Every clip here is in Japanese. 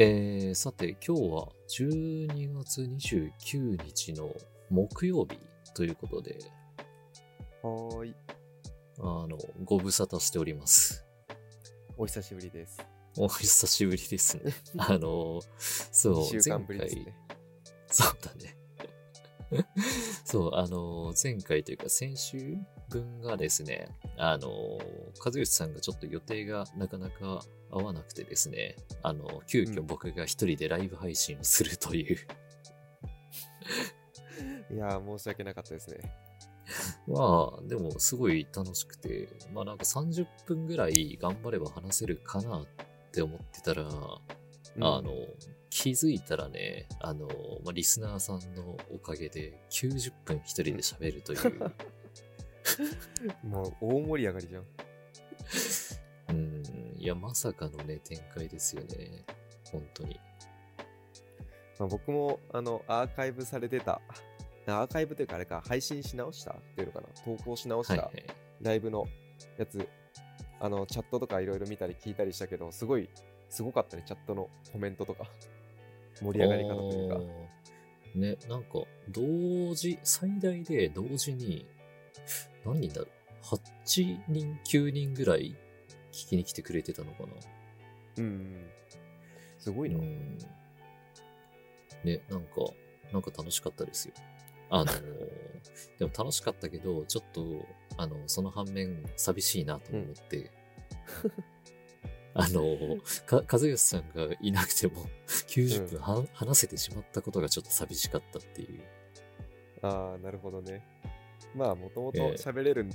えー、さて、今日は12月29日の木曜日ということで、はーい。あの、ご無沙汰しております。お久しぶりです。お久しぶりですね。あの、そう、2週間ぶりですね。そうだね。そう、あの、前回というか先週分がですね、あの、和義さんがちょっと予定がなかなか合わなくてですね、あの、急遽うん。僕が一人でライブ配信をするという、いやー、申し訳なかったですね。まあ、でもすごい楽しくて、まあなんか30分ぐらい頑張れば話せるかなって思ってたら、うん。あの、気づいたらね、あの、まあ、リスナーさんのおかげで90分一人で喋るという、もう大盛り上がりじゃん。うん、いや、まさかのね、展開ですよね。本当に。まあ、僕も、あの、アーカイブされてた、アーカイブというかあれか、配信し直したっていうのかな、投稿し直したはいはい。ライブのやつ、あの、チャットとかいろいろ見たり聞いたりしたけど、すごい、すごかったね、チャットのコメントとか。盛り上がり方というか。ね、なんか、同時、最大で同時に、何人だろう ?8 人、9人ぐらい聞きに来てくれてたのかな？うんうん。すごいな。うんね、なんか、なんか楽しかったですよ。あの、でも楽しかったけど、ちょっと、あの、その反面、寂しいなと思って、あの、か、和義さんがいなくても、90分は、話せてしまったことがちょっと寂しかったっていう。ああ、なるほどね。まあ、もともとええ喋れる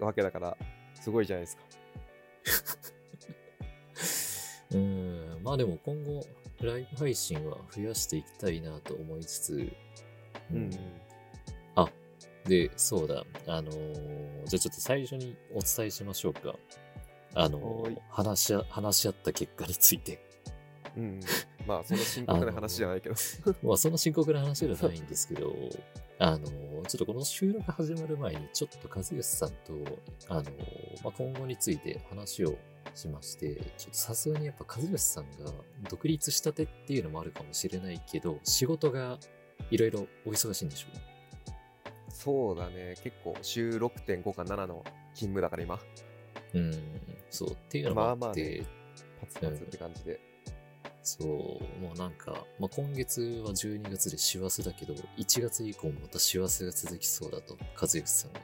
わけだから、すごいじゃないですか。うん、まあでも今後、ライブ配信は増やしていきたいなと思いつつ、うん、で、そうだ、あのーじゃあちょっと最初にお伝えしましょうか。あのー話し合、話し合った結果について。うん。うん、まあ、その深刻な話じゃないけど。まあ、そんな深刻な話ではないんですけど、あのーちょっとこの収録始まる前に、ちょっと和義さんと、あのーまあ、今後について話をしまして、ちょっとさすがにやっぱ和義さんが独立したてっていうのもあるかもしれないけど、仕事がいろいろお忙しいんでしょそうだね。結構、週6.5か7の勤務だから今、うん、そう、っていうのもあって、まあまあね。パツパツって感じで。そう、もうなんか、まあ、今月は12月で師走だけど、1月以降もまた師走が続きそうだと、和義さんが。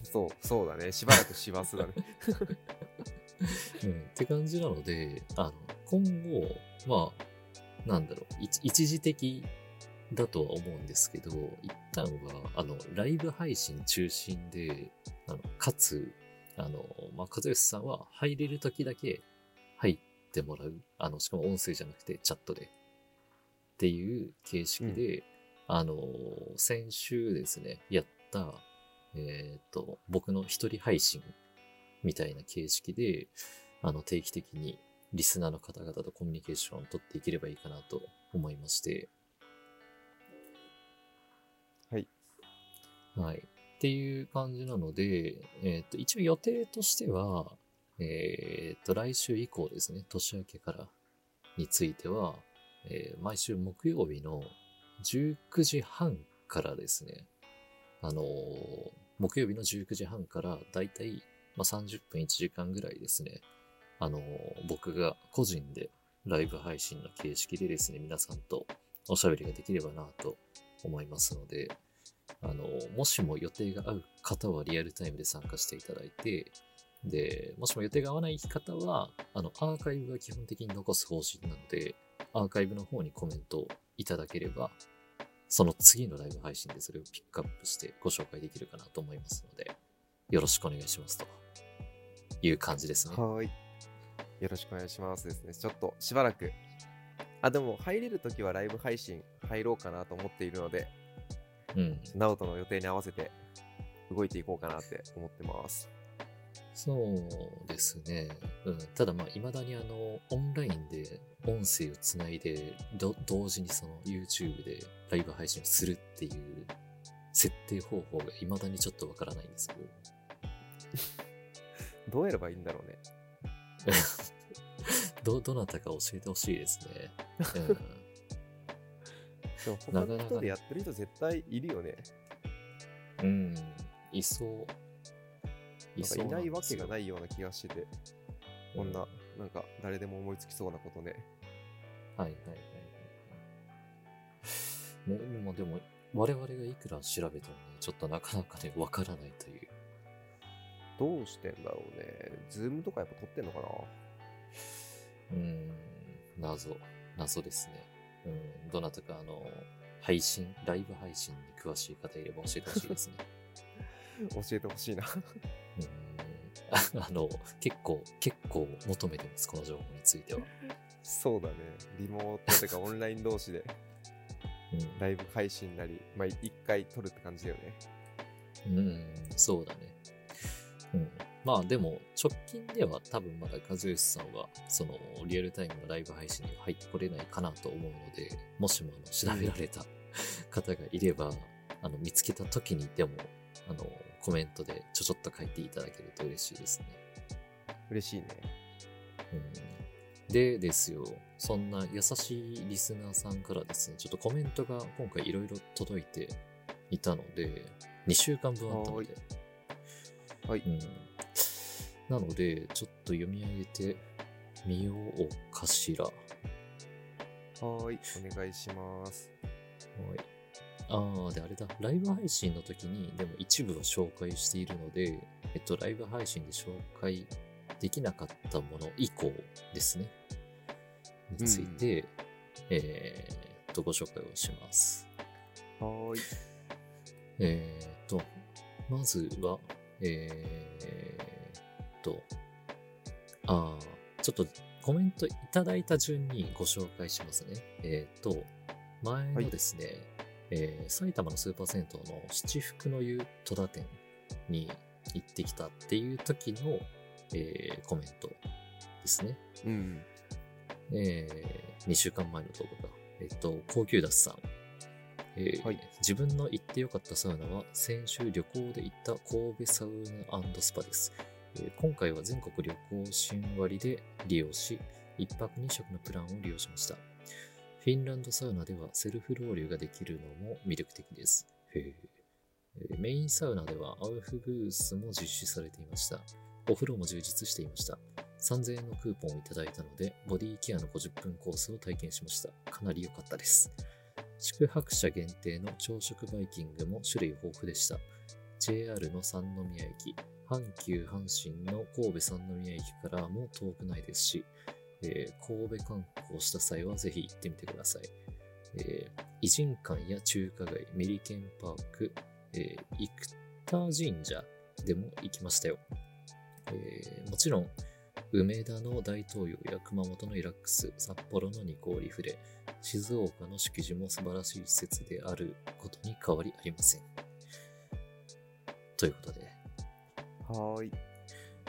そう、そうだね。しばらく師走だね。うん、って感じなので、あの、今後、まあ、なんだろう、一一時的だとは思うんですけど、一旦は、あの、ライブ配信中心で、あの、かつ、あの、まあ、和義さんは入れる時だけ入ってもらう。あの、しかも音声じゃなくてチャットで。っていう形式で、あの、先週ですね、やった、えっ、と、僕の一人配信みたいな形式で、あの、定期的にリスナーの方々とコミュニケーションを取っていければいいかなと思いまして。はい。はい。っていう感じなので、えっ、と、一応予定としては、えっ、と、来週以降ですね、年明けからについては、えー毎週木曜日の19時半からですね、あのー木曜日の19時半からだいたい、まあ、30分1時間ぐらいですね、あの僕が個人でライブ配信の形式でですね、皆さんとおしゃべりができればなと思いますので、あのもしも予定が合う方はリアルタイムで参加していただいて、で、もしも予定が合わない方は、あの、アーカイブは基本的に残す方針なので、アーカイブの方にコメントをいただければ、その次のライブ配信でそれをピックアップしてご紹介できるかなと思いますので、よろしくお願いしますという感じですね。はーい。よろしくお願いしますですね。ちょっとしばらく。あ、でも入れるときはライブ配信入ろうかなと思っているので、うん。ナオトの予定に合わせて動いていこうかなって思ってます。そうですね。うん。ただまあ、未だにあの、オンラインで音声をつないで、ど同時にその YouTube でライブ配信をするっていう設定方法が未だにちょっとわからないんですけど。どうやればいいんだろうね。ど、どなたか教えてほしいですね。でも他のなかなか人でやってる人絶対いるよね。うん。うん。いそう。いないわけがいないような気がしてて、こんな、なんか誰でも思いつきそうなことね。はいはいはいはい。ね、まあでも、我々がいくら調べてもね、ちょっとなかなかね、わからないという。どうしてんだろうね。ズームとかやっぱ撮ってんのかな？うーん、謎、謎ですね。うん、どなたかあの、配信、ライブ配信に詳しい方いれば教えてほしいですね。教えてほしいな。あ あの、結構、結構求めてます、この情報については。そうだね。リモートてかオンライン同士で うんライブ配信なり、まあ一回撮るって感じだよね。うん、そうだね。うん。まあでも、直近では多分まだ和義さんは、その、リアルタイムのライブ配信には入ってこれないかなと思うので、もしもあの調べられた方がいれば、あの、見つけた時にでも、あの、コメントでちょちょっと書いていただけると嬉しいですね。嬉しいね。うん、でですよ、そんな優しいリスナーさんからですね、ちょっとコメントが今回いろいろ届いていたので、2週間分あったので、はい。うん。なので、ちょっと読み上げてみようかしら。はい。お願いします。い。ああ、で、あれだ。ライブ配信の時に、でも一部は紹介しているので、えっと、ライブ配信で紹介できなかったもの以降ですね。について、えーっと、ご紹介をします。はーい。えーっと、まずは、えーっと、ああ、ちょっとコメントいただいた順にご紹介しますね。えーっと、前のですね、えー埼玉のスーパー銭湯の七福の湯戸田店に行ってきたっていう時の、えーコメントですね。うん。え2週間前の動画が、えっと、高級ダスさん。えーはい自分の行ってよかったサウナは先週旅行で行った神戸サウナスパです、えー今回は全国旅行新割で利用し、一泊二食のプランを利用しました。フィンランドサウナではセルフロウリュができるのも魅力的です。メインサウナではアウフブースも実施されていました。お風呂も充実していました。3000円のクーポンをいただいたので、ボディケアの50分コースを体験しました。かなり良かったです。宿泊者限定の朝食バイキングも種類豊富でした。JR の三宮駅、阪急阪神の神戸三宮駅からも遠くないですし、えー神戸観光した際はぜひ行ってみてください。えー偉人館や中華街、メリケンパーク、えー生田神社でも行きましたよ。えーもちろん、梅田の大東洋や熊本のイラックス、札幌のニコーリフレ、静岡の敷地も素晴らしい施設であることに変わりありません。ということで、はーい。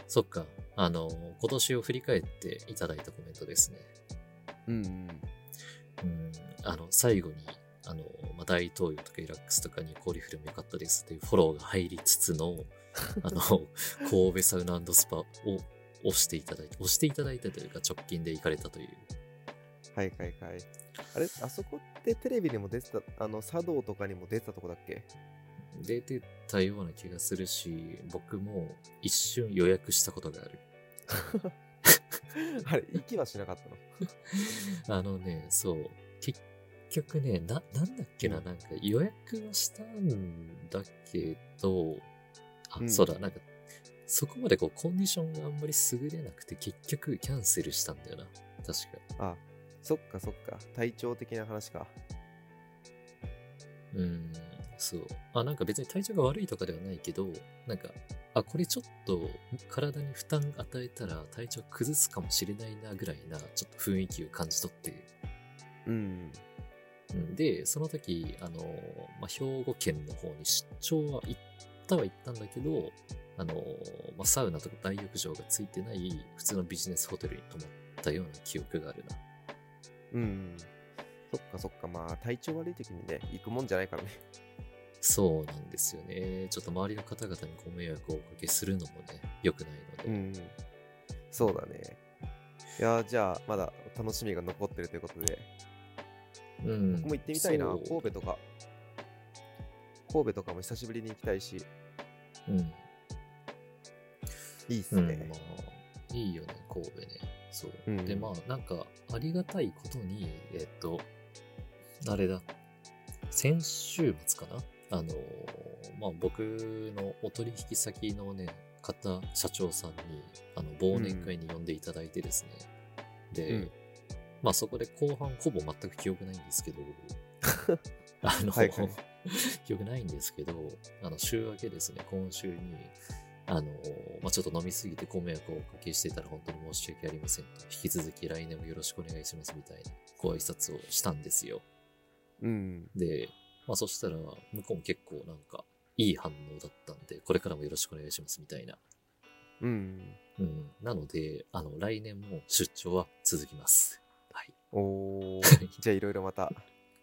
そっか、あの、今年を振り返っていただいたコメントですね。うんうん。うん、あの、最後に、あの、まあ、大東洋とかイラックスとかにコーリフレも良かったですというフォローが入りつつの、あの、神戸サウナスパを押していただいて、押していただいたというか直近で行かれたという。はいはいはい。あれあそこってテレビにも出てた、あの、茶道とかにも出てたとこだっけ？出てたような気がするし、僕も一瞬予約したことがある。あれ、息はしなかったの？あのね、そう。結局ね、な、なんだっけな、うんなんか予約はしたんだけど、あ、うんそうだ、なんか、そこまでこう、コンディションがあんまり優れなくて、結局キャンセルしたんだよな。確か。あ、そっかそっか。体調的な話か。うん、そう。あ、なんか別に体調が悪いとかではないけど、なんか、あ、これちょっと体に負担与えたら体調崩すかもしれないなぐらいな、ちょっと雰囲気を感じ取って、うん。うんで、その時、あの、まあ、兵庫県の方に出張は行ったは行ったんだけど、あの、まあ、サウナとか大浴場がついてない普通のビジネスホテルに泊まったような記憶があるな。うん。そっかそっか。まあ、体調悪い時にね、行くもんじゃないからね。そうなんですよね。ちょっと周りの方々にご迷惑をおかけするのもね、良くないので。うん。そうだね。いやーじゃあまだ楽しみが残ってるということでうん。僕も行ってみたいな神戸とか神戸とかも久しぶりに行きたいしうん。いいっすうん、ねま、あ、いいよね、神戸ね。そう。うんで、まあ、なんか、ありがたいことに、えっと、あれだ、先週末かなあのー、まあ、僕のお取引先のね、方、社長さんに、あの、忘年会に呼んでいただいてですね。で、うんまあ、そこで後半、ほぼ全く記憶ないんですけど、あの、はいはい 記憶ないんですけど、あの、週明けですね、今週に、あの、まあ、ちょっと飲みすぎてご迷惑をおかけしていたら本当に申し訳ありませんと。引き続き来年もよろしくお願いしますみたいなご挨拶をしたんですよ。うんで、まあそしたら、向こうも結構なんか、いい反応だったんで、これからもよろしくお願いしますみたいな。うんうん。なので、あの、来年も出張は続きます。はい。おーじゃあいろいろまた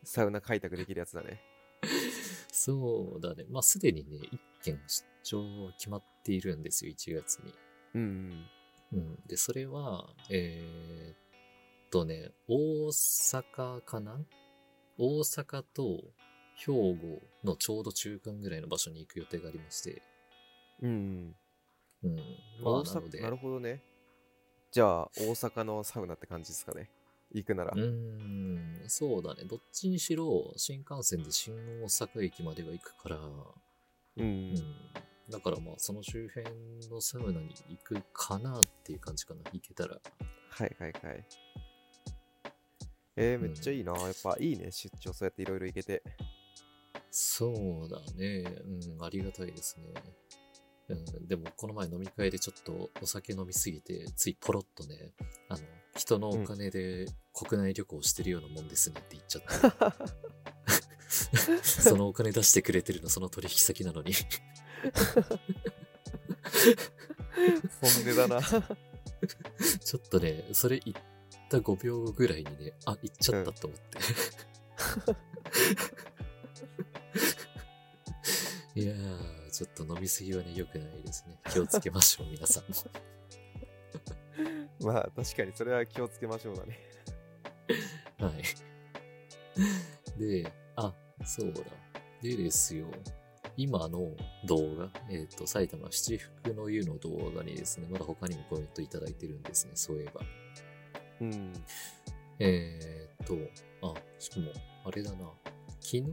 サウナ開拓できるやつだね そうだね。まあすでにね、一件出張決まっているんですよ、1月に。うんうん。で、それは、えーっとね、大阪かな？大阪と兵庫のちょうど中間ぐらいの場所に行く予定がありまして。うんうん。まあ、大なので。阪、なるほどね。じゃあ大阪のサウナって感じですかね。行くなら。うーん、そうだね。どっちにしろ、新幹線で新大阪駅までは行くから、うん、うん。だからまあ、その周辺のサウナに行くかなっていう感じかな。行けたら。はいはいはい。えー、めっちゃいいな、やっぱいいね。出張そうやっていろいろ行けてそうだね。うん、ありがたいですね。うん、でも、この前飲み会でちょっとお酒飲みすぎて、ついポロッとね、あの、人のお金で国内旅行してるようなもんですねって言っちゃった。そのお金出してくれてるの、その取引先なのに。本音だなちょっとね、それ言った5秒後ぐらいにね、あ、言っちゃったと思って。ちょっと飲みすぎはね、良くないですね。気をつけましょう、皆さんも。まあ確かにそれは気をつけましょうだね はい。で、あ、そうだ。でですよ。今の動画、えっ、と、埼玉七福の湯の動画にですね、まだ他にもコメントいただいてるんですね、そういえば。うんえーっと、あ、しかも、あれだな。昨日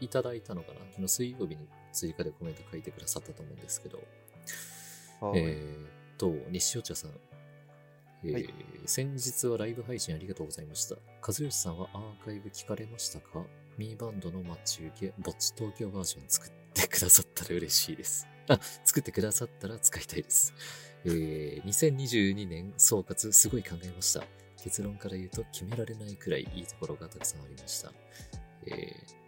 いただいたのかな？昨日水曜日に追加でコメント書いてくださったと思うんですけど、はいえーっと、西尾茶さん。えーはい先日はライブ配信ありがとうございました。和義さんはアーカイブ聞かれましたか？ミーバンドの待ち受け、ぼっち東京バージョン作ってくださったら嬉しいです。あ、作ってくださったら使いたいです。えー、2022年総括すごい考えました。結論から言うと決められないくらいいいところがたくさんありました。えー、あ、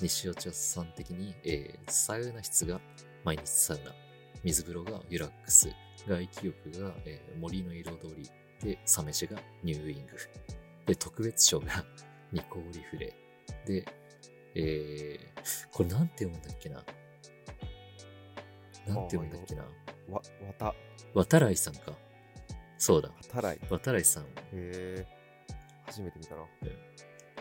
西尾茶さん的に、えー、サウナ室が毎日サウナ、水風呂がユラックス、外気浴が、えー森の彩り、で、サメシがニューウィング、で、特別賞がニコーリフレ、で、えー、これなんて読むんだっけな。なんて読むんだっけな。わわた。渡来さんか。そうだ、たらい。へ渡来さん。え初めて見たな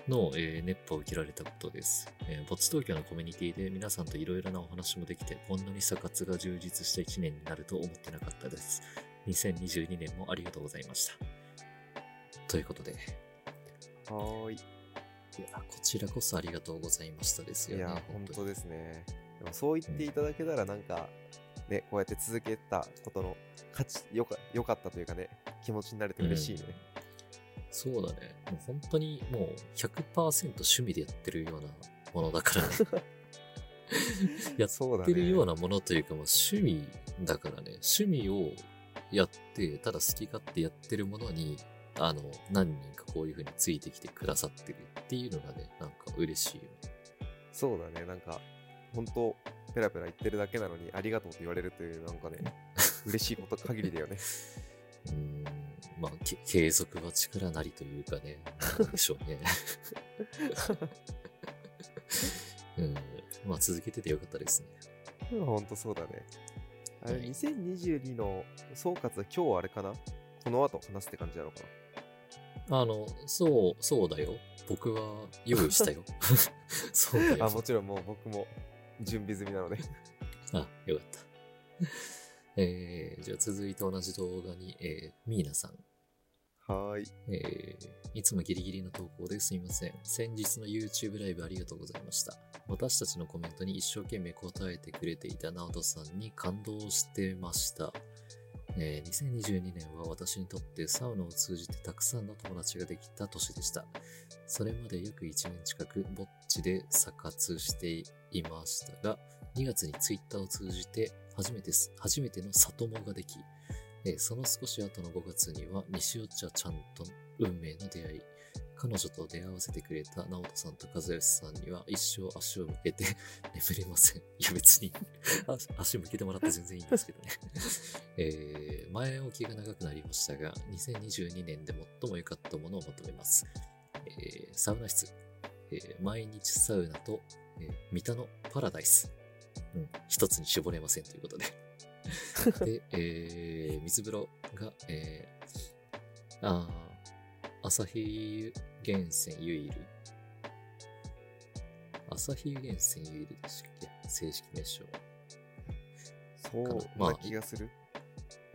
の、えー熱波を受けられたことです。えー、ボツ東京のコミュニティで皆さんといろいろなお話もできて、こんなにサ活が充実した1年になると思ってなかったです。2022年もありがとうございました。ということで、いはーいや、こちらこそありがとうございましたですよね。いや本に当ですねでもそう言っていただけたらなんかねこうやって続けたことの価値よかよかったというかね気持ちになれて嬉しいね、そうだね。もう本当にもう100%趣味でやってるようなものだからね。やってるようねなものというかもう趣味だからね。趣味をやって、ただ好き勝手やってるものに、あの、何人かこういう風についてきてくださってるっていうのがね、なんか嬉しいよね。そうだねなんか本当ペラペラ言ってるだけなのにありがとうと言われるというなんかね嬉しいこと限りだよね うーん、まあ、け継続は力なりというかね、なんでしょうね。うん、まあ続けててよかったですね。本当そうだねあれ、はい2022の総括は今日あれかな？この後話すって感じなのかあの、そう、そうだよ。僕は用意したよ。そうだよ。なあ、もちろんもう僕も準備済みなので。あ、よかった。えー、じゃあ続いて同じ動画に、えー、ミーナさん。はい。えーいつもギリギリの投稿ですいません。先日の YouTube ライブありがとうございました。私たちのコメントに一生懸命答えてくれていたナオトさんに感動してました。えー2022年は私にとってサウナを通じてたくさんの友達ができた年でした。それまで約1年近くぼっちでサ活していましたが、2月に Twitter を通じて初めて、初めての里友ができ、えその少し後の5月には西尾茶ちゃんと運命の出会い、彼女と出会わせてくれた直人さんと和義さんには一生足を向けて 眠れません。いや別に 足足向けてもらって全然いいんですけどね。えー前置きが長くなりましたが、2022年で最も良かったものをまとめます。えーサウナ室、えー毎日サウナと、えー三田のパラダイス。うん、一つに絞れませんということで。で、えー水風呂が、えー、あー朝日源泉ユイル。朝日源泉ユイルでしたっけ正式名称。そうまあな気がする。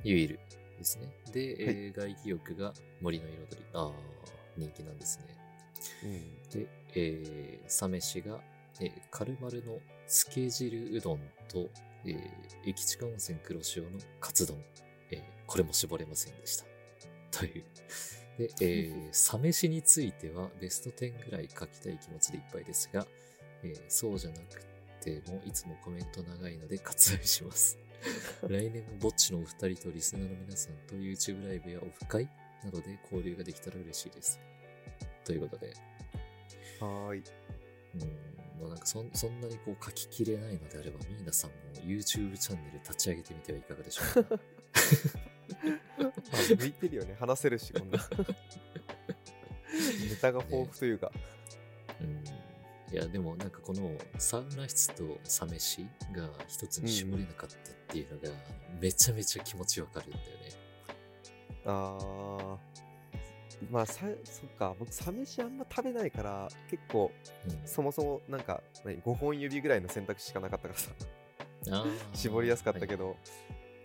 ユイルですね。で、はいえー外気浴が森の彩り。ああ、人気なんですね。うん。で、えー、サ飯が、えー、カルマルのつけ汁うどんと、えー、駅近温泉黒潮のカツ丼。えー、これも絞れませんでした。という。で、えー、サ飯についてはベスト10ぐらい書きたい気持ちでいっぱいですが、えーそうじゃなくてもいつもコメント長いので割愛します。来年もぼっちのお二人とリスナーの皆さんと YouTube ライブやオフ会などで交流ができたら嬉しいです。ということで、はーい。うん、まあなんかそんそんなにこう書ききれないのであれば、ミーナさんも YouTube チャンネル立ち上げてみてはいかがでしょうか？あ向いてるよね。話せるし、こんな。ネタが豊富というか。うん、いや、でもなんかこのサウナ室とサ飯が一つに絞れなかったっていうのが、めちゃめちゃ気持ちわかるんだよね。あー。まあ、さそっか。僕、サ飯あんま食べないから、結構、うん、そもそもなんか、何、5本指ぐらいの選択肢しかなかったからさ。絞りやすかったけはいど、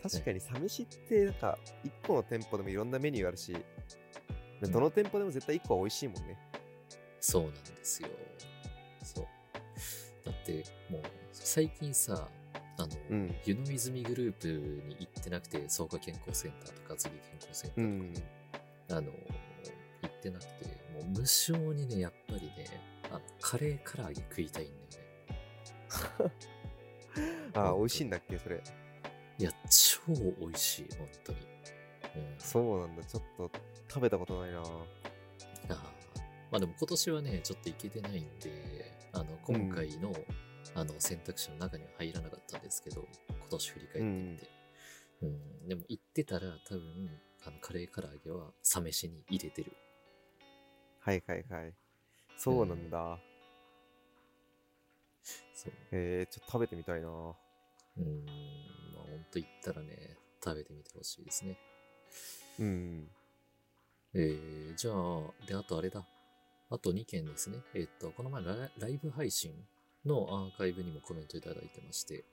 確かにサ飯ってなんか1個の店舗でもいろんなメニューあるし、うんどの店舗でも絶対1個は美味しいもんね。そうなんですよ。そう。だって、もう、最近さ、あの、うん。湯の泉グループに行ってなくて、草加健康センターとか、厚木健康センターとかね、あの、行ってなくて、もう無性にね、やっぱりね、あの、カレー唐揚げ食いたいんだよね。ああ、美味しいんだっけ、それ。いや、超美味しい、本当に。うん。そうなんだ。ちょっと食べたことないな。あーまあでも今年はね、ちょっと行けてないんで、あの、今回の、あの、選択肢の中には入らなかったんですけど、今年振り返ってみて。うん、でも行ってたら多分、あの、カレー唐揚げはサ飯に入れてる。はいはいはい。そうなんだ。そう。えー、ちょっと食べてみたいな。うん、まあ本当行ったらね、食べてみてほしいですね。うん。えー、じゃあ、で、あとあれだ。あと2件ですね。えっと、この前ラライブ配信のアーカイブにもコメントいただいてまして、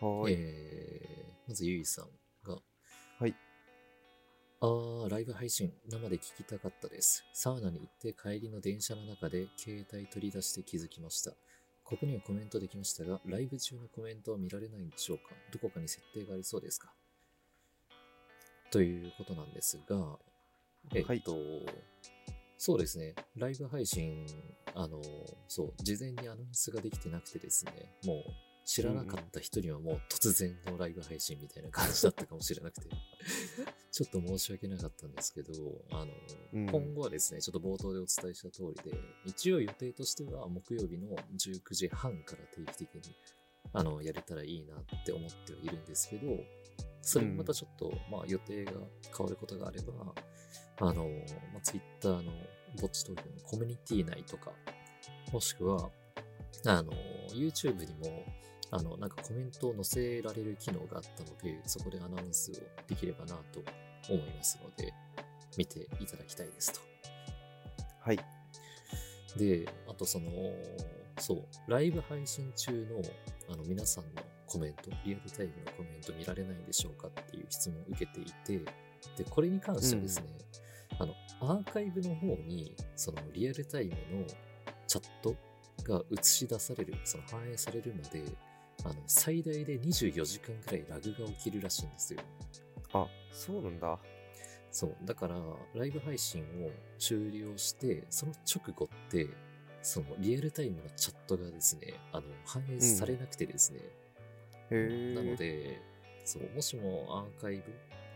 はーい。えー、まずゆいさん。あー、ライブ配信生で聞きたかったです。サウナに行って帰りの電車の中で携帯取り出して気づきました。ここにはコメントできましたが、ライブ中のコメントは見られないんでしょうか？どこかに設定がありそうですか？ということなんですが、えっと、そうですね、ライブ配信、あの、そう、事前にアナウンスができてなくてですね、もう知らなかった人にはもう突然のライブ配信みたいな感じだったかもしれなくて、ちょっと申し訳なかったんですけど、あの、うん。今後はですね、ちょっと冒頭でお伝えした通りで、一応予定としては木曜日の19時半から定期的に、あの、やれたらいいなって思ってはいるんですけど、それもまたちょっと、まあ予定が変わることがあれば、あの、まあ、Twitter のぼっち東京のコミュニティ内とか、もしくは、あの、YouTube にも、あの、なんかコメントを載せられる機能があったので、そこでアナウンスをできればなと思いますので、見ていただきたいですと。はい。で、あとその、そう、ライブ配信中のあの皆さんのコメント、リアルタイムのコメント見られないんでしょうかっていう質問を受けていて、で、これに関してはですね、あの、アーカイブの方に、そのリアルタイムのチャットが映し出される、その反映されるまで、あの、最大で24時間くらいラグが起きるらしいんですよ。あ、そうなんだ。そう。だから、ライブ配信を終了して、その直後って、そのリアルタイムのチャットがですね、あの、反映されなくてですね、へえ。なので、そう、もしもアーカイ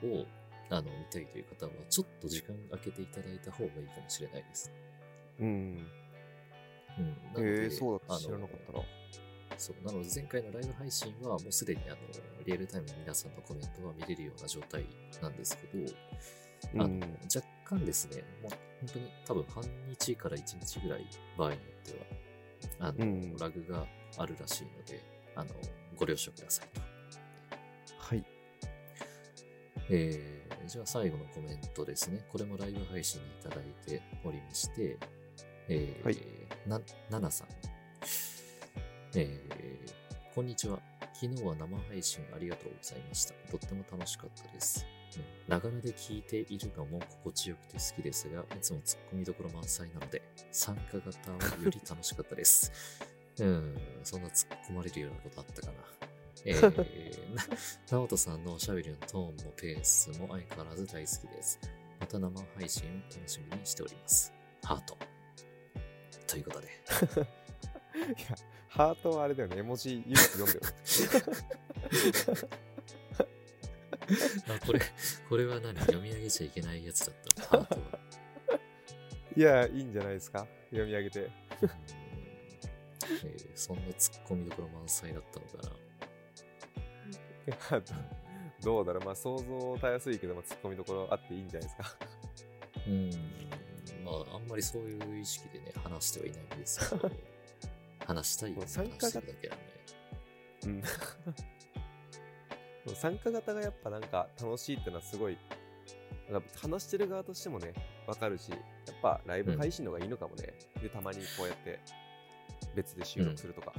ブを、あの、見たいという方は、ちょっと時間空けていただいた方がいいかもしれないです。うん。うん。なのでへえ、そうだって知らなかったな。そう。なので、前回のライブ配信は、もうすでに、あの、リアルタイムの皆さんのコメントは見れるような状態なんですけど、あの、うん若干ですね、もう本当に多分半日から1日ぐらい、場合によっては、あの、うんラグがあるらしいので、あの、ご了承くださいと。はい。えー、じゃあ最後のコメントですね。これもライブ配信にいただいておりまして、えーはいな、ななさん。えー、こんにちは。昨日は生配信ありがとうございました。とっても楽しかったです。ながらで聞いているのも心地よくて好きですが、いつも突っ込みどころ満載なので、参加型はより楽しかったです。うん、そんな突っ込まれるようなことあったかな。えー、な直人さんのおしゃべりのトーンもペースも相変わらず大好きです。また生配信を楽しみにしております。ハート。ということで。いや、ハートはあれだよね。絵文字唯一読んでる。あ、これ、これは何？読み上げちゃいけないやつだったのハートは。いや、いいんじゃないですか？読み上げて。うんえーそんな突っ込みどころ満載だったのかな。どうだろう。まあ、想像たやすいけど、まあ、ツッコミどころあっていいんじゃないですか？うん。まあ、あんまりそういう意識でね、話してはいないんですけど、話したい参加型だけなんで。うん。参加型がやっぱなんか楽しいってのはすごい、話してる側としてもね、わかるし、やっぱライブ配信の方がいいのかもね。で、たまにこうやって別で収録するとか。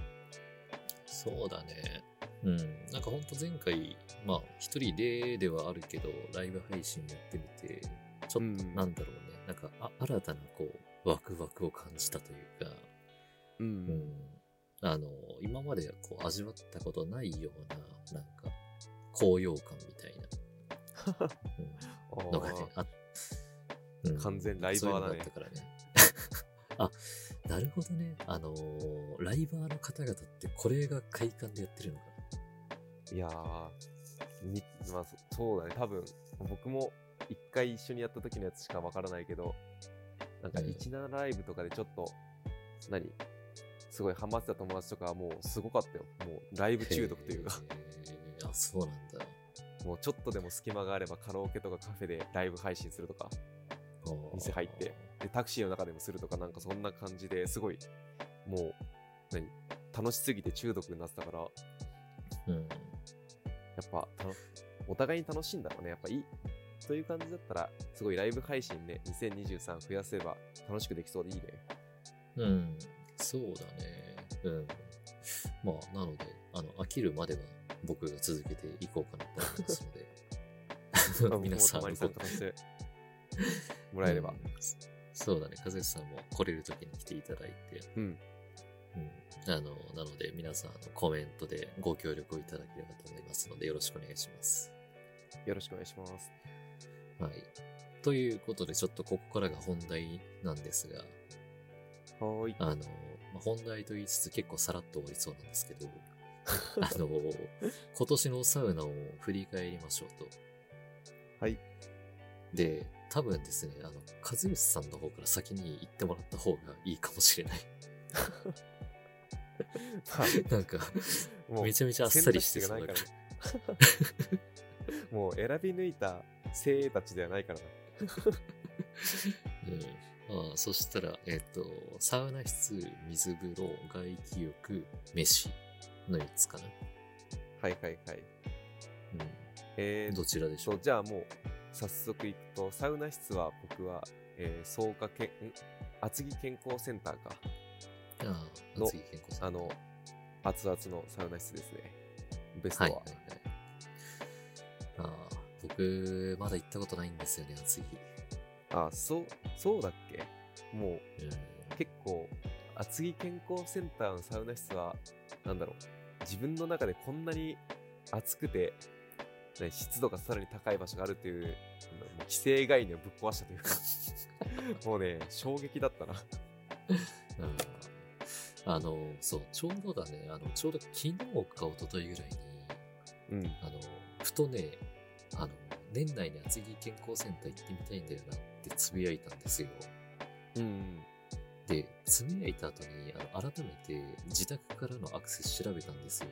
そうだね。うん。なんかほんと前回、まあ、一人でではあるけど、ライブ配信やってみて、ちょっと、うんなんだろうね。なんかあ、新たなこう、ワクワクを感じたというか、う。うんん。あの、今までこう、味わったことないような、なんか、高揚感みたいな、うん、のがね、あうん完全ライバーだねそういうからね。あ、なるほどね。あのーライバーの方々ってこれが快感でやってるのかいやー、にまあ、そそうだね。多分、僕も一回一緒にやった時のやつしかわからないけど、なんかうん17ライブとかでちょっと、何？すごいハマってた友達とかはもうすごかったよ。もうライブな。中毒というか、あ、そうなんだ。もうちょっとでも隙間があればカラオケとかカフェでライブ配信するとか、店入って、で、タクシーの中でもするとか、なんかそんな感じですごい、もう、何？楽しすぎて中毒になってたから、やうん。っぱお互いに楽しいんだろうね。やっぱいい。という感じだったら、すごいライブ配信ね、2023増やせば楽しくできそうでいいね。うん。そうだね。うん。まあ、なので、あの、飽きるまでは僕が続けていこうかなと思いますので、皆さん僕もさせてもらえればうん。そうだね。和義さんも来れる時に来ていただいて、うん。うん。あの、なので皆さんコメントでご協力をいただければと思いますので、よろしくお願いします。よろしくお願いします。はい。ということで、ちょっとここからが本題なんですが、はーい。あの、まあ、本題と言いつつ結構さらっと終わりそうなんですけど、あの、今年のサウナを振り返りましょうと。はい。で、多分ですね、あの、和義さんの方から先に行ってもらった方がいいかもしれない。なんか、めちゃめちゃあっさりして選そうからね。もう選び抜いた精鋭たちではないからな。うん。ああそしたら、えっ、と、サウナ室、水風呂、外気浴、飯の4つかな。はいはいはい。うえー、ん。どちらでしょそううじゃあもう早速行くと、サウナ室は僕は、えー、草加けん厚木健康センターか。ああ、の次健康さんあの、熱々のサウナ室ですね。ベストは。はいはいはい。ああ、僕、まだ行ったことないんですよね、次。あ、そう、そうだっけ？もう、うん。結構、厚木健康センターのサウナ室は、なんだろう、自分の中でこんなに暑くて、ね、湿度がさらに高い場所があるという規制概念をぶっ壊したというか、もうね、衝撃だったな。うんあの、そう、ちょうどだね、あの、ちょうど昨日か一昨日ぐらいに、うん。あの、ふとね、あの、年内に厚木健康センター行ってみたいんだよなってつぶやいたんですよ。うん。で、つぶやいた後に、あの、改めて自宅からのアクセス調べたんですよ。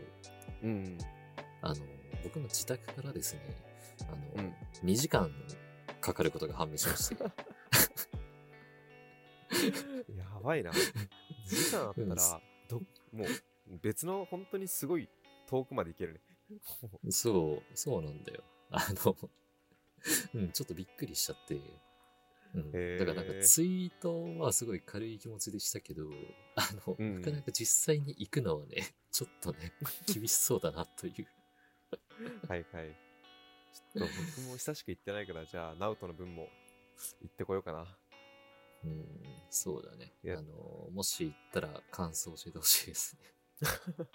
うん。あの、僕の自宅からですね、あの、うん2時間かかることが判明しまして。やばいな。時間あったうんら、ど、もう、別の本当にすごい遠くまで行けるね。そう、そうなんだよ。あの、うん、ちょっとびっくりしちゃって。うん、だからなんかツイートはすごい軽い気持ちでしたけど、あの、うんなかなか実際に行くのはね、ちょっとね、厳しそうだなという。はいはい。ちょっと僕も久しく行ってないから、じゃあ、ナウトの分も行ってこようかな。うん、そうだね。あの、もし行ったら感想教えてほしいですね。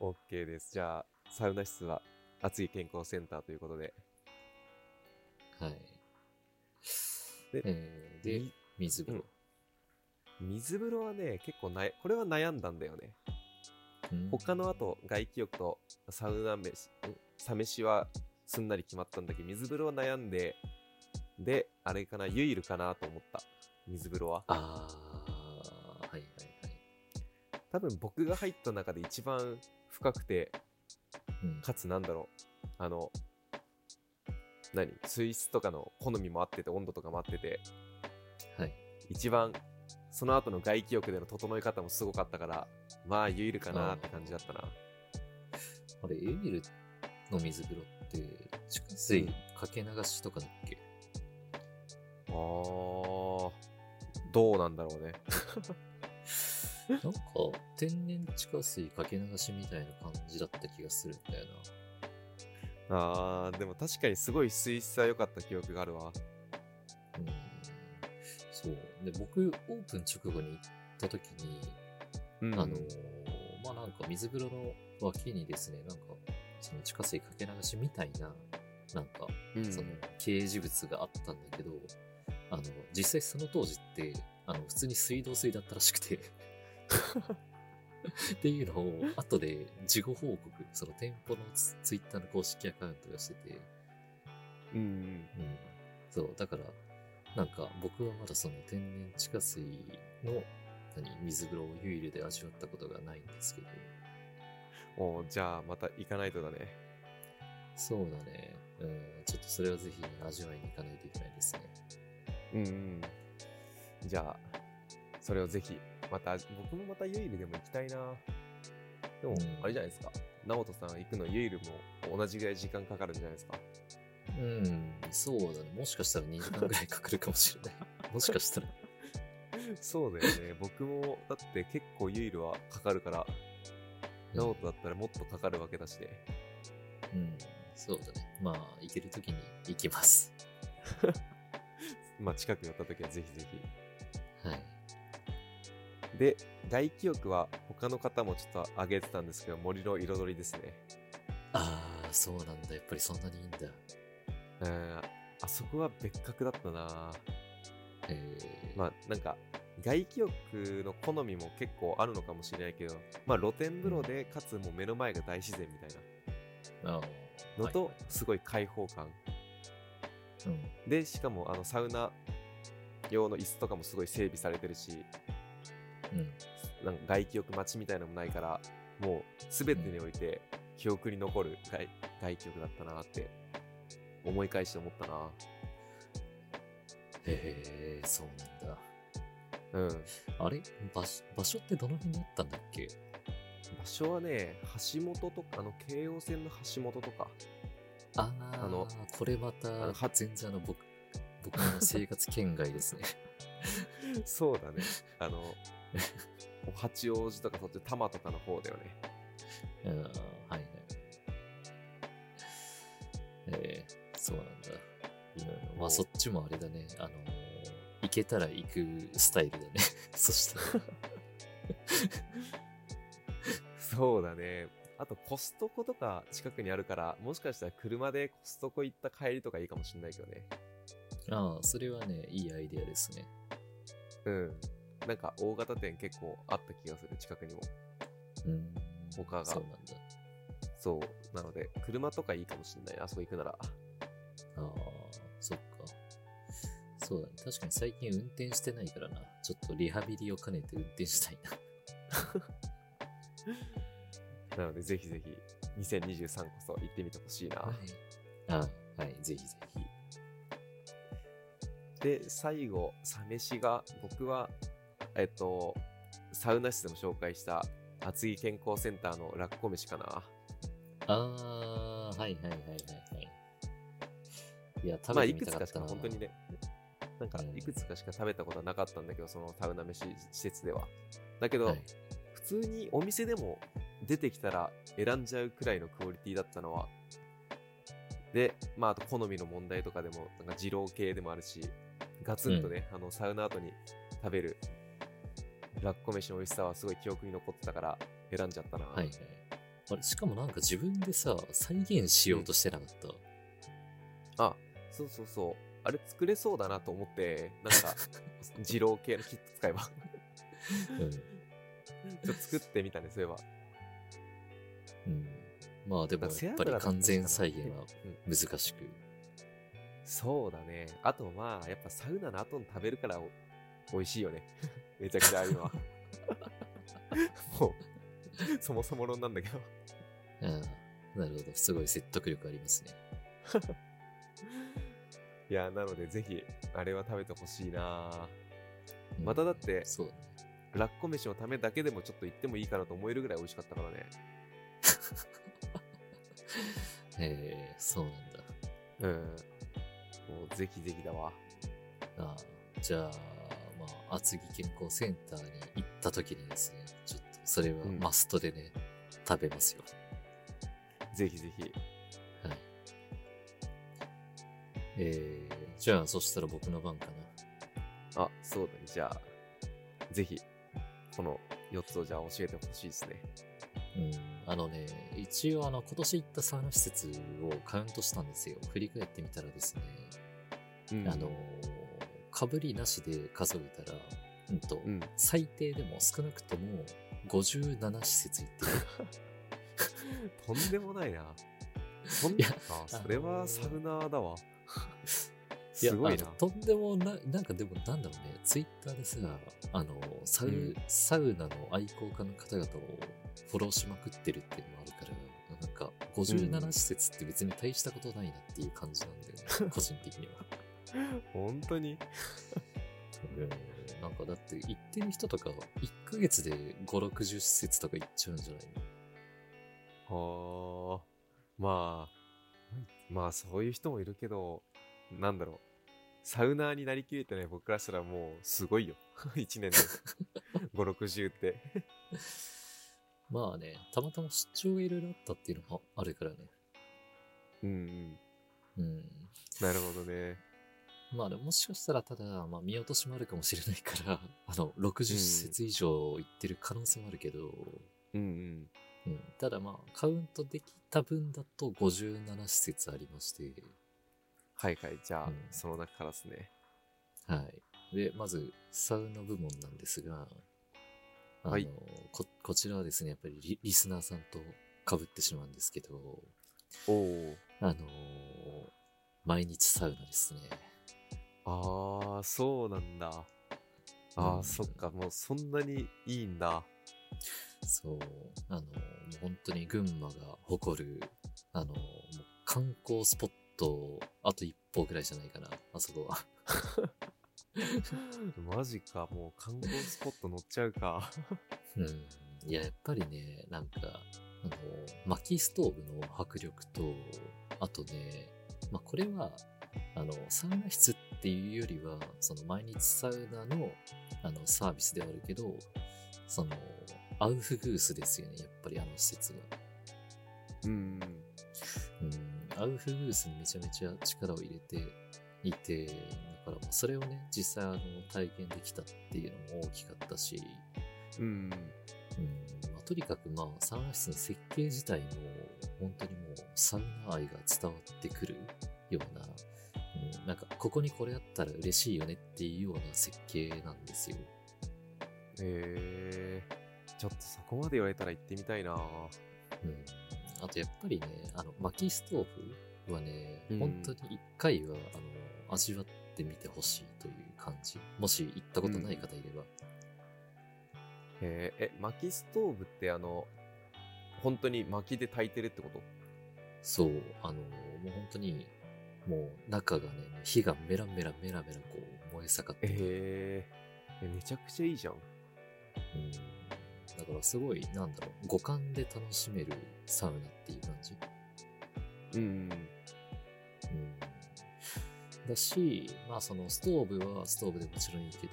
OK です。じゃあ、サウナ室は厚木健康センターということで。はい。でえーでみ、水風呂。水風呂はね、結構なや、これは悩んだんだよね。うん他の後、外気浴とサウナ飯、んサ飯はすんなり決まったんだけど、水風呂は悩んで、で、あれかな、ユイルかなと思った。水風呂は。あー、はいはいはい。多分僕が入った中で一番深くて、うん、かつなんだろう、あの、何？水質とかの好みも合ってて、温度とかも合ってて、はい。一番、その後の外気浴での整え方もすごかったから、まあ、ユイルかなって感じだったな。あ。れ、エビルの水風呂って、地下水かけ流しとかだっけ？あー、どうなんだろうね。なんか、天然地下水かけ流しみたいな感じだった気がするんだよあー、でも確かにすごい水質は良かった記憶があるわ。な。うん。そう。で、僕、オープン直後に行った時に、うんあのーまあ、なんか水風呂の脇にですね、なんか、その地下水かけ流しみたいな、なんか、うんその掲示物があったんだけど、あの、実際その当時って、あの、普通に水道水だったらしくて、っていうのを、後で事後報告、その店舗のツツイッターの公式アカウントがしてて、うん。うん。そう、だから、なんか僕はまだその天然地下水の、何、水風呂をユイルで味わったことがないんですけど、おーじゃあまた行かないとだね。そうだね。うん、ちょっとそれはぜひ味わいに行かないといけないですね。うんうん。じゃあ、それをぜひ、また、僕もまたユイルでも行きたいな。でもうん、あれじゃないですか。直人さん行くのユイルも同じぐらい時間かかるんじゃないですか。うん、そうだね。もしかしたら2時間ぐらいかかるかもしれない。もしかしたら。そうだよね。僕も、だって結構ユイルはかかるから、直人だったらもっとかかるわけだしね。うん、そうだね。まあ、行けるときに行きます。まあ近く寄った時はぜひぜはい。ひ。で、外気浴は他の方もちょっと上げてたんですけど、森の彩りですね。ああ、そうなんだ。やっぱりそんなにいいんだ。うん、あそこは別格だったな。えー、まあなんか外気浴の好みも結構あるのかもしれないけどまあ露天風呂でかつもう目の前が大自然みたいな。のとすごい開放感。うん、でしかもあのサウナ用の椅子とかもすごい整備されてるしうん。なんか外気浴待ちみたいなのもないからもう全てにおいて記憶に残る外外気浴だったなって思い返して思ったなへえ、そうなんだ。うんあれ？場所場所ってどの辺にあったんだっけ？場所はね橋本とかあの京王線の橋本とかああ、あのこれまあた全然あの僕、僕の生活圏外ですね。そうだね。あの、八王子とかそっち多摩とかの方だよね。うん、はいはい。えー、そうなんだ。うん、まおあそっちもあれだね。あのー行けたら行くスタイルだね。そしたら。そうだね。あとコストコとか近くにあるから、もしかしたら車でコストコ行った帰りとかいいかもしれないけどね。ああ、それはね、いいアイデアですね。うん。なんか大型店結構あった気がする、近くにも。うん。他がそうなんだ。そう。なので、車とかいいかもしれない。あそこ行くなら。ああ、そっか。そうだね。確かに最近運転してないからな。ちょっとリハビリを兼ねて運転したいな。なので、ぜひぜひ、2023こそ行ってみてほしいな。はい。ああ、はい。ぜひぜひ。で、最後、サ飯が、僕は、えっと、サウナ室でも紹介した、厚木健康センターのラッコ飯かな？ああ、はいはいはいはいはい。いや、食まあ、べいくつかしか。本当にね、なんかうん、いくつかしか食べたことはなかったんだけど、そのサウナ飯施設では。だけど、はい。普通にお店でも出てきたら選んじゃうくらいのクオリティだったのは、で、まあ、あと好みの問題とかでも、なんか二郎系でもあるし、ガツンとね、あの、サウナ後に食べるラッコ飯の美味しさはすごい記憶に残ってたから選んじゃったな。はいはい。あれ、しかもなんか自分でさ、再現しようとしてなかった？あ、そうそうそう。あれ作れそうだなと思って、なんか、二郎系のキット使えば、うん。ちょっと作ってみたね、そういえば。うん。まあでもやっぱり完全再現はうん難しく。そうだね。あとまあ、やっぱサウナの後に食べるからお美味しいよね。めちゃくちゃああいうのは。もう、そもそも論なんだけど。うん。なるほど。すごい説得力ありますね。いや、なのでぜひ、あれは食べてほしいなうんまただってそうだね。ラッコ飯のためだけでもちょっと行ってもいいかなと思えるぐらい美味しかったからね。へえ、そうなんだ。うん。もうぜひぜひだわ。ああじゃあ、厚木健康センターに行った時にですね、ちょっとそれはうんマストでね、食べますよ。ぜひぜひ。はい。えー、じゃあ、そしたら僕の番かな。あ、そうだね。じゃあ、ぜひ、この4つをじゃあ教えてほしいですね。うん、あのね、一応あの、今年行ったサウナ施設をカウントしたんですよ。振り返ってみたらですね、うんあの、かぶりなしで数えたら、うんと、うん。最低でも少なくとも57施設行ってる。とんでもないな。そんいやあ、それはサウナーだわ。すごいな。とんでもな、なんかでもなんだろうね、ツイッターでさ、あの、サウ、うんサウナの愛好家の方々をフォローしまくってるっていうのもあるから、なんか57施設って別に大したことないなっていう感じなんだよね、個人的には。本当に？うんなんかだって行ってる人とか1ヶ月で5、60施設とか行っちゃうんじゃないの？はあ。まあ、まあそういう人もいるけど、なんだろう。サウナーになりきれてない僕からしたらもうすごいよ。1年で5、60って。まあね、たまたま出張がいろいろあったっていうのもあるからね。うんうん。うん。なるほどね。まあでももしかしたらただ、まあ見落としもあるかもしれないから、あの、60施設以上行ってる可能性もあるけど、うんうん。うん。ただまあ、カウントできた分だと57施設ありまして、はいはい。じゃあ、うんその中からですね。はい。で、まず、サウナ部門なんですが、あの、はいこ、こちらはですね、やっぱりリリスナーさんと被ってしまうんですけど、おお。あの毎日サウナですね。ああ、そうなんだ。ああ、うんそっか。もうそんなにいいんだ。そう、あのもう本当に群馬が誇る、あの観光スポット、あと一歩ぐらいじゃないかな、あそこは。マジか。もう観光スポット乗っちゃうか。うん。いや、やっぱりね、なんか、あの、薪ストーブの迫力と、あとね、まあ、これは、あの、サウナ室っていうよりは、その毎日サウナの、あの、サービスではあるけど、その、アウフグースですよね、やっぱりあの施設が。うん。うん、アウフグースにめちゃめちゃ力を入れていて、だからもうそれをね、実際あの体験できたっていうのも大きかったし、うん。うんまあ、とにかくまあ、サウナ室の設計自体も、本当にもうサウナ愛が伝わってくるような、うん、なんか、ここにこれあったら嬉しいよねっていうような設計なんですよ。えー、ちょっとそこまで言われたら行ってみたいなうん。あとやっぱりね、あの、薪ストーブはねうん、本当に一回は、あの、味わってみてほしいという感じ。もし行ったことない方いれば。えー、え、薪ストーブってあの、本当に薪で炊いてるってこと？そう、あの、もう本当に、もう中がね、火がメラメラメラメラこう燃え盛ってて、えー、えめちゃくちゃいいじゃん。うん。だからすごい、なんだろう、五感で楽しめるサウナっていう感じ。うん。うん。だし、まあそのストーブはストーブでもちろんいいけど、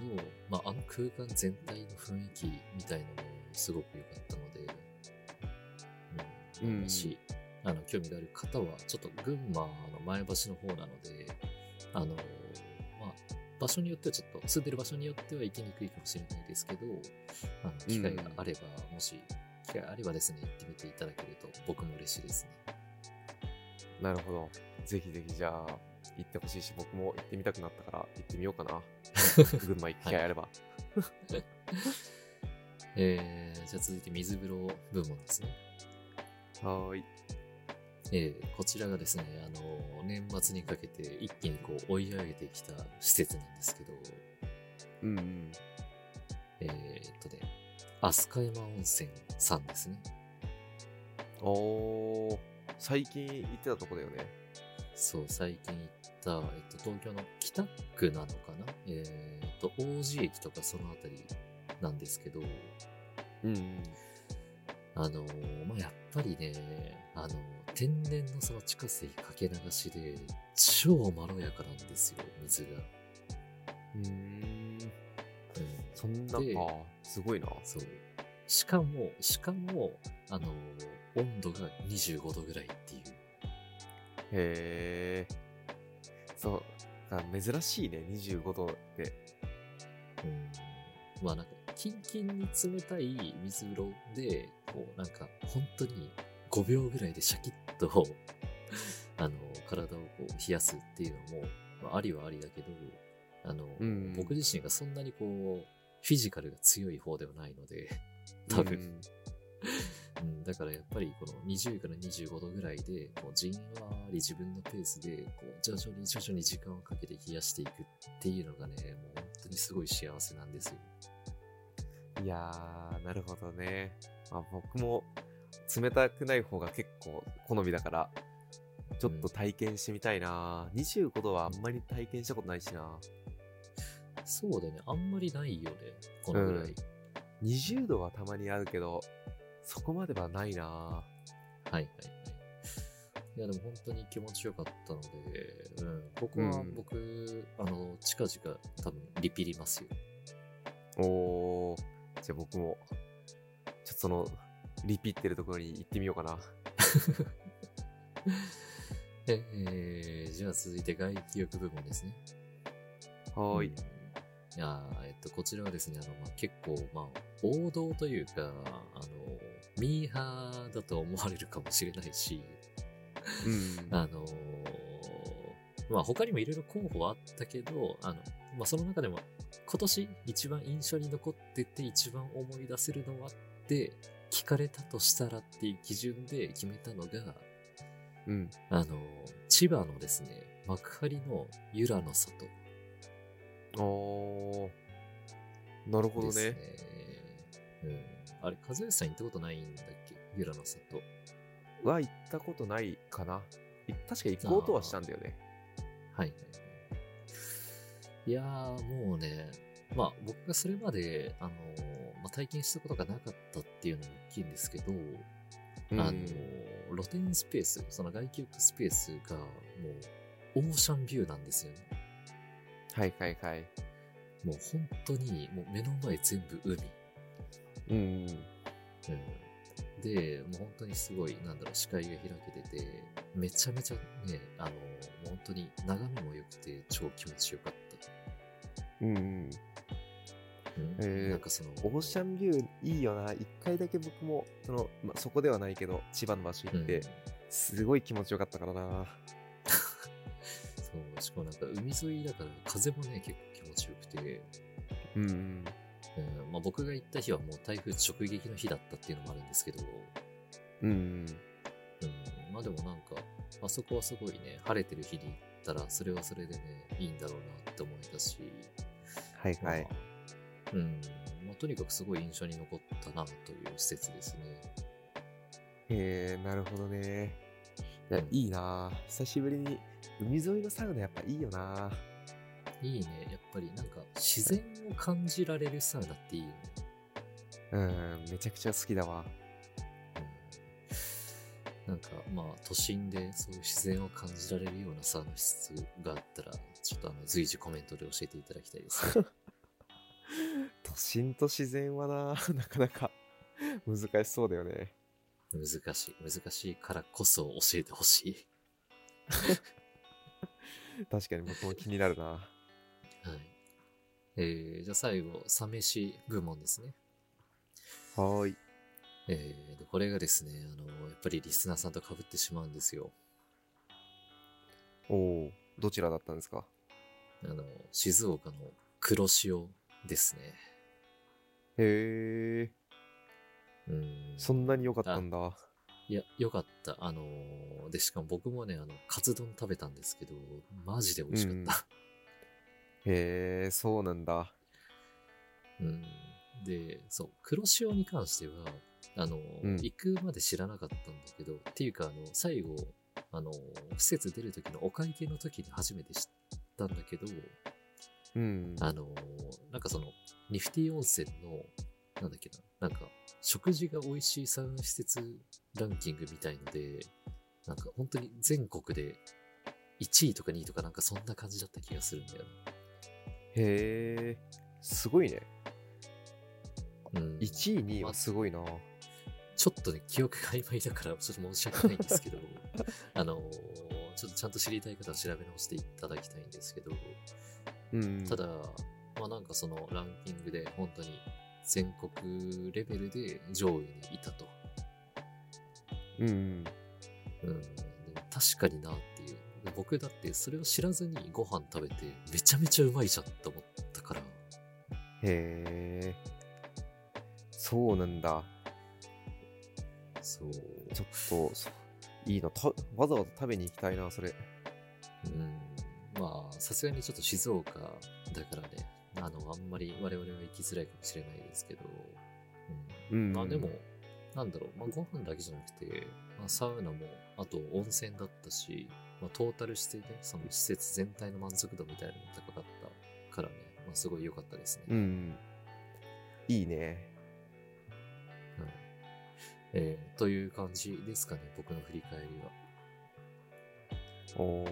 まああの空間全体の雰囲気みたいのもすごく良かったので、うん。うんもし、あの、興味がある方は、ちょっと群馬の前橋の方なので、あの、まあ、場所によってはちょっと、住んでる場所によっては行きにくいかもしれないですけど、あの、機会があれば、もし、機会があればですね、行ってみていただけると僕も嬉しいですね。なるほど。ぜひぜひじゃあ、行ってほしいし、僕も行ってみたくなったから行ってみようかな。群馬行く機会あれば。えー、じゃあ続いて水風呂部門ですね。はーい。えー、こちらがですね、あの、年末にかけて一気にこう追い上げてきた施設なんですけど、うんうん。えー、っとね、飛鳥山温泉さんですね。おー、最近行ってたとこだよね。そう、最近行った、えっと、東京の北区なのかな？えー、っと、王子駅とかそのあたりなんですけど、うんうん。あのーまあ、やっぱりね、あの天然のその地下水かけ流しで、超まろやかなんですよ、水が。うーん。うん、そんなでか、すごいな。そう。しかも、しかも、あのー温度が25度ぐらいっていう。へえ。そう。あ珍しいね、25度って。うんまあなんか、キンキンに冷たい水風呂で、こうなんか、本当に5秒ぐらいでシャキッと、あの、体をこう冷やすっていうのも、まあ、ありはありだけど、あの、うん僕自身がそんなにこう、フィジカルが強い方ではないので、多分、うんうん、だからやっぱりこの20から25度ぐらいで、こうじんわり自分のペースで、こう徐々に徐々に時間をかけて冷やしていくっていうのがね、もう本当にすごい幸せなんですよ。いやー、なるほどね。まあ、僕も冷たくない方が結構好みだから、ちょっと体験してみたいな、25度はあんまり体験したことないしな。そうだね、あんまりないよね、このぐらい。うん20度はたまにあるけど、そこまではないなはいはいはい。いや、でも本当に気持ちよかったので、うん、ここはうん僕、あの、近々多分リピりますよ。おー、じゃあ僕も、ちょっとその、リピってるところに行ってみようかな。え えーじゃあ続いて外気浴部門ですね。はーい。うんいやーえっと、こちらはですね、あの、まあ、結構、まあ、王道というか、あの、ミーハーだと思われるかもしれないし、うん。あのまあ、他にもいろいろ候補はあったけど、あの、まあ、その中でも、今年一番印象に残ってて一番思い出せるのはって聞かれたとしたらっていう基準で決めたのが、うん。あの、千葉のですね、幕張の由良の里おー、なるほどねね。。うん。あれ、和義さん行ったことないんだっけ？由良の里。は行ったことないかな。い確か行こうとはしたんだよね。はいはいはい。いやー、もうね、まあ僕がそれまで、あのーまあ、体験したことがなかったっていうのも大きいんですけど、うんあのー露天スペース、その外気浴スペースがもうオーシャンビューなんですよね。はいはいはい。もう本当にもう目の前全部海。うんうん。うん、で、もう本当にすごい、なんだろう、視界が開けてて、めちゃめちゃね、あの、本当に眺めも良くて超気持ちよかった。うんうん。なんかその、オーシャンビューいいよな。一回だけ僕も、その、まあ、そこではないけど、千葉の場所行って、うんすごい気持ちよかったからな。そう、しかもなんか海沿いだから風もね、結構気持ちよくて、うんうん。うんまあ、僕が行った日はもう台風直撃の日だったっていうのもあるんですけど、うんうん。うん、まあでもなんか、あそこはすごいね、晴れてる日に行ったら、それはそれでね、いいんだろうなって思えたし、はいはい。まあうん、まあとにかくすごい印象に残ったなという施設ですね。へえ、なるほどね。いや、いいな久しぶりに、海沿いのサウナやっぱいいよないいね、やっぱりなんか自然を感じられるサウナっていいよね。うん、めちゃくちゃ好きだわ。うんなんかまあ都心でそういう自然を感じられるようなサウナ室があったら、ちょっとあの随時コメントで教えていただきたいです、ね。都心と自然はな なかなか難しそうだよね。難しい。難しいからこそ教えてほしい。確かに僕も気になるな。はい。えー、じゃあ最後、サ飯部門ですね。はーい。えー、でこれがですね、あの、やっぱりリスナーさんと被ってしまうんですよ。おお、どちらだったんですか？あの、静岡の黒潮ですね。へえ、うん。そんなに良かったんだ。いや、よかった。あのーで、しかも僕もね、あの、カツ丼食べたんですけど、マジで美味しかった。へえ、そうなんだ。うん。で、そう、黒潮に関しては、あの、うん行くまで知らなかったんだけど、っていうか、あの、最後、あの、施設出る時のお会計の時に初めて知ったんだけど、うん。あの、なんかその、ニフティ温泉の、なんだっけな、なんか、食事が美味しいサウナ施設ランキングみたいので、なんか本当に全国で1位とか2位とかなんかそんな感じだった気がするんだよへえ、すごいね。な。うん。1位、2位はすごいな。ちょっとね、記憶が曖昧だから、ちょっと申し訳ないんですけど、あのーちょっとちゃんと知りたい方は調べ直していただきたいんですけど、うん。ただ、まあなんかそのランキングで本当に全国レベルで上位にいたと。うん。うん。確かになっていう。で僕だってそれを知らずにご飯食べてめちゃめちゃうまいじゃんって思ったから、へえ、そうなんだ。そう。ちょっと、そいいな。たわざわざ食べに行きたいな、それ。うん。まあ、さすがにちょっと静岡だからね、あの、あんまり我々は行きづらいかもしれないですけど、ううんん。まあでも、なんだろう、まあご飯だけじゃなくて、まあサウナも、あと温泉だったし、まあトータルしてね、その施設全体の満足度みたいなのも高かったからね、まあすごい良かったですね。うん。いいね。はいえーという感じですかね、僕の振り返りは。お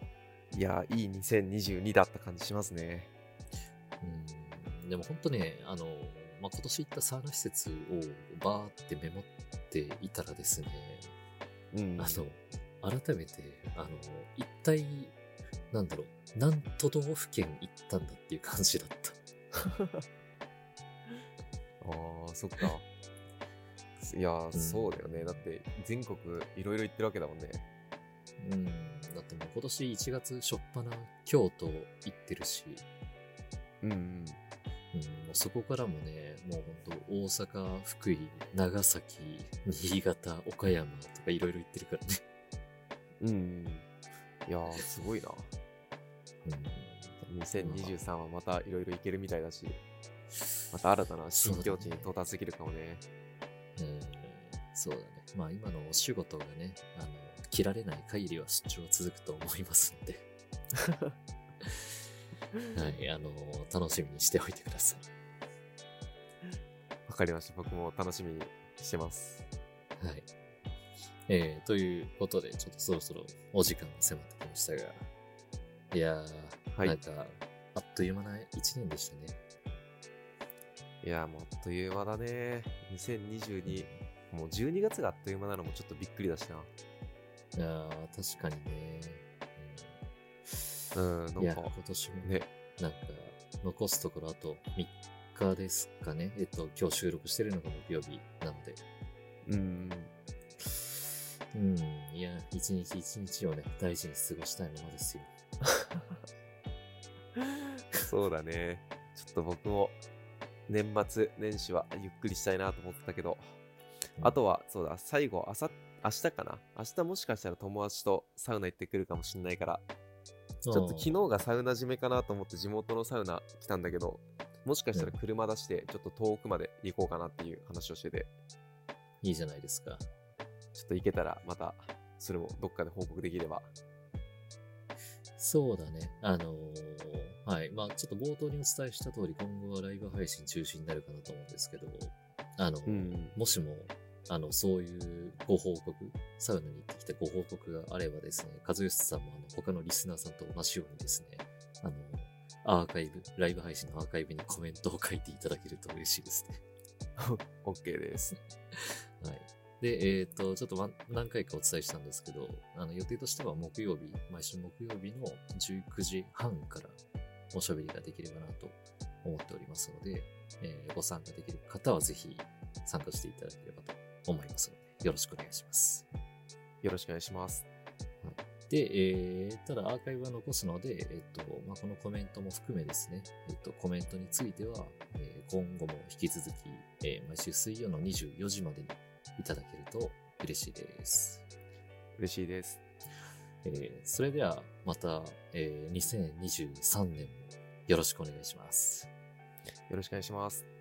ー。いや、いい2022だった感じしますね。うん、でも本当ね、あの、まあ、今年行ったサウナ施設をバーってメモっていたらですね、うん。あの、改めて、あの、一体、なんだろう、何都道府県行ったんだっていう感じだった。ああ、そっか。いや、んそうだよね。だって、全国いろいろ行ってるわけだもんね。うん、だってもう今年1月初っ端京都行ってるし、うんうん。うん、もうそこからもね、もう本当大阪、福井、長崎、新潟、岡山とかいろいろ行ってるからね。うんうん。いやー、すごいな。うん2023はまたいろいろ行けるみたいだし、また新たな新境地に到達できるかもね。うんそうだね。まあ今のお仕事がね、あの、切られない限りは出張は続くと思いますので。はい、あの、楽しみにしておいてください。わかりました。僕も楽しみにしてます。はい。えー、ということで、ちょっとそろそろお時間が迫ってきましたが、いやー、はいなんか、あっという間な一年でしたね。いや、もうあっという間だね。2022、もう12月があっという間なのもちょっとびっくりだしな。いやー、確かにね。うん、うんいや、なんか今、年もね、なんか、残すところあと3日ですかね。えっと、今日収録してるのが木曜日なので。うん、うん、いや、一日一日をね、大事に過ごしたいままですよ。そうだね。ちょっと僕も年末年始はゆっくりしたいなと思ってたけど、あとは、そうだ、最後、あさ、明日かな？明日もしかしたら友達とサウナ行ってくるかもしんないから、ちょっと昨日がサウナ締めかなと思って地元のサウナ来たんだけど、もしかしたら車出してちょっと遠くまで行こうかなっていう話をしてて、いいじゃないですか。ちょっと行けたらまた、それもどっかで報告できれば。そうだね。あのーはい。まあちょっと冒頭にお伝えした通り、今後はライブ配信中心になるかなと思うんですけど、あの、ん。もしも、あの、そういうご報告、サウナに行ってきたご報告があればですね、和義さんもあの他のリスナーさんと同じようにですね、あの、アーカイブ、ライブ配信のアーカイブにコメントを書いていただけると嬉しいですね。OK です。はい。で、えっ、と、ちょっとま何回かお伝えしたんですけど、あの予定としては木曜日、毎週木曜日の19時半からおしゃべりができればなと思っておりますので、えーご参加できる方はぜひ参加していただければと思いますので、よろしくお願いします。よろしくお願いします。で、えーただアーカイブは残すので、えっ、と、まあ、このコメントも含めですね、えっ、と、コメントについては、えー今後も引き続き、えー毎週水曜の24時までにいただけると嬉しいです。嬉しいです。えーそれではまた、えー2023年もよろしくお願いします。よろしくお願いします。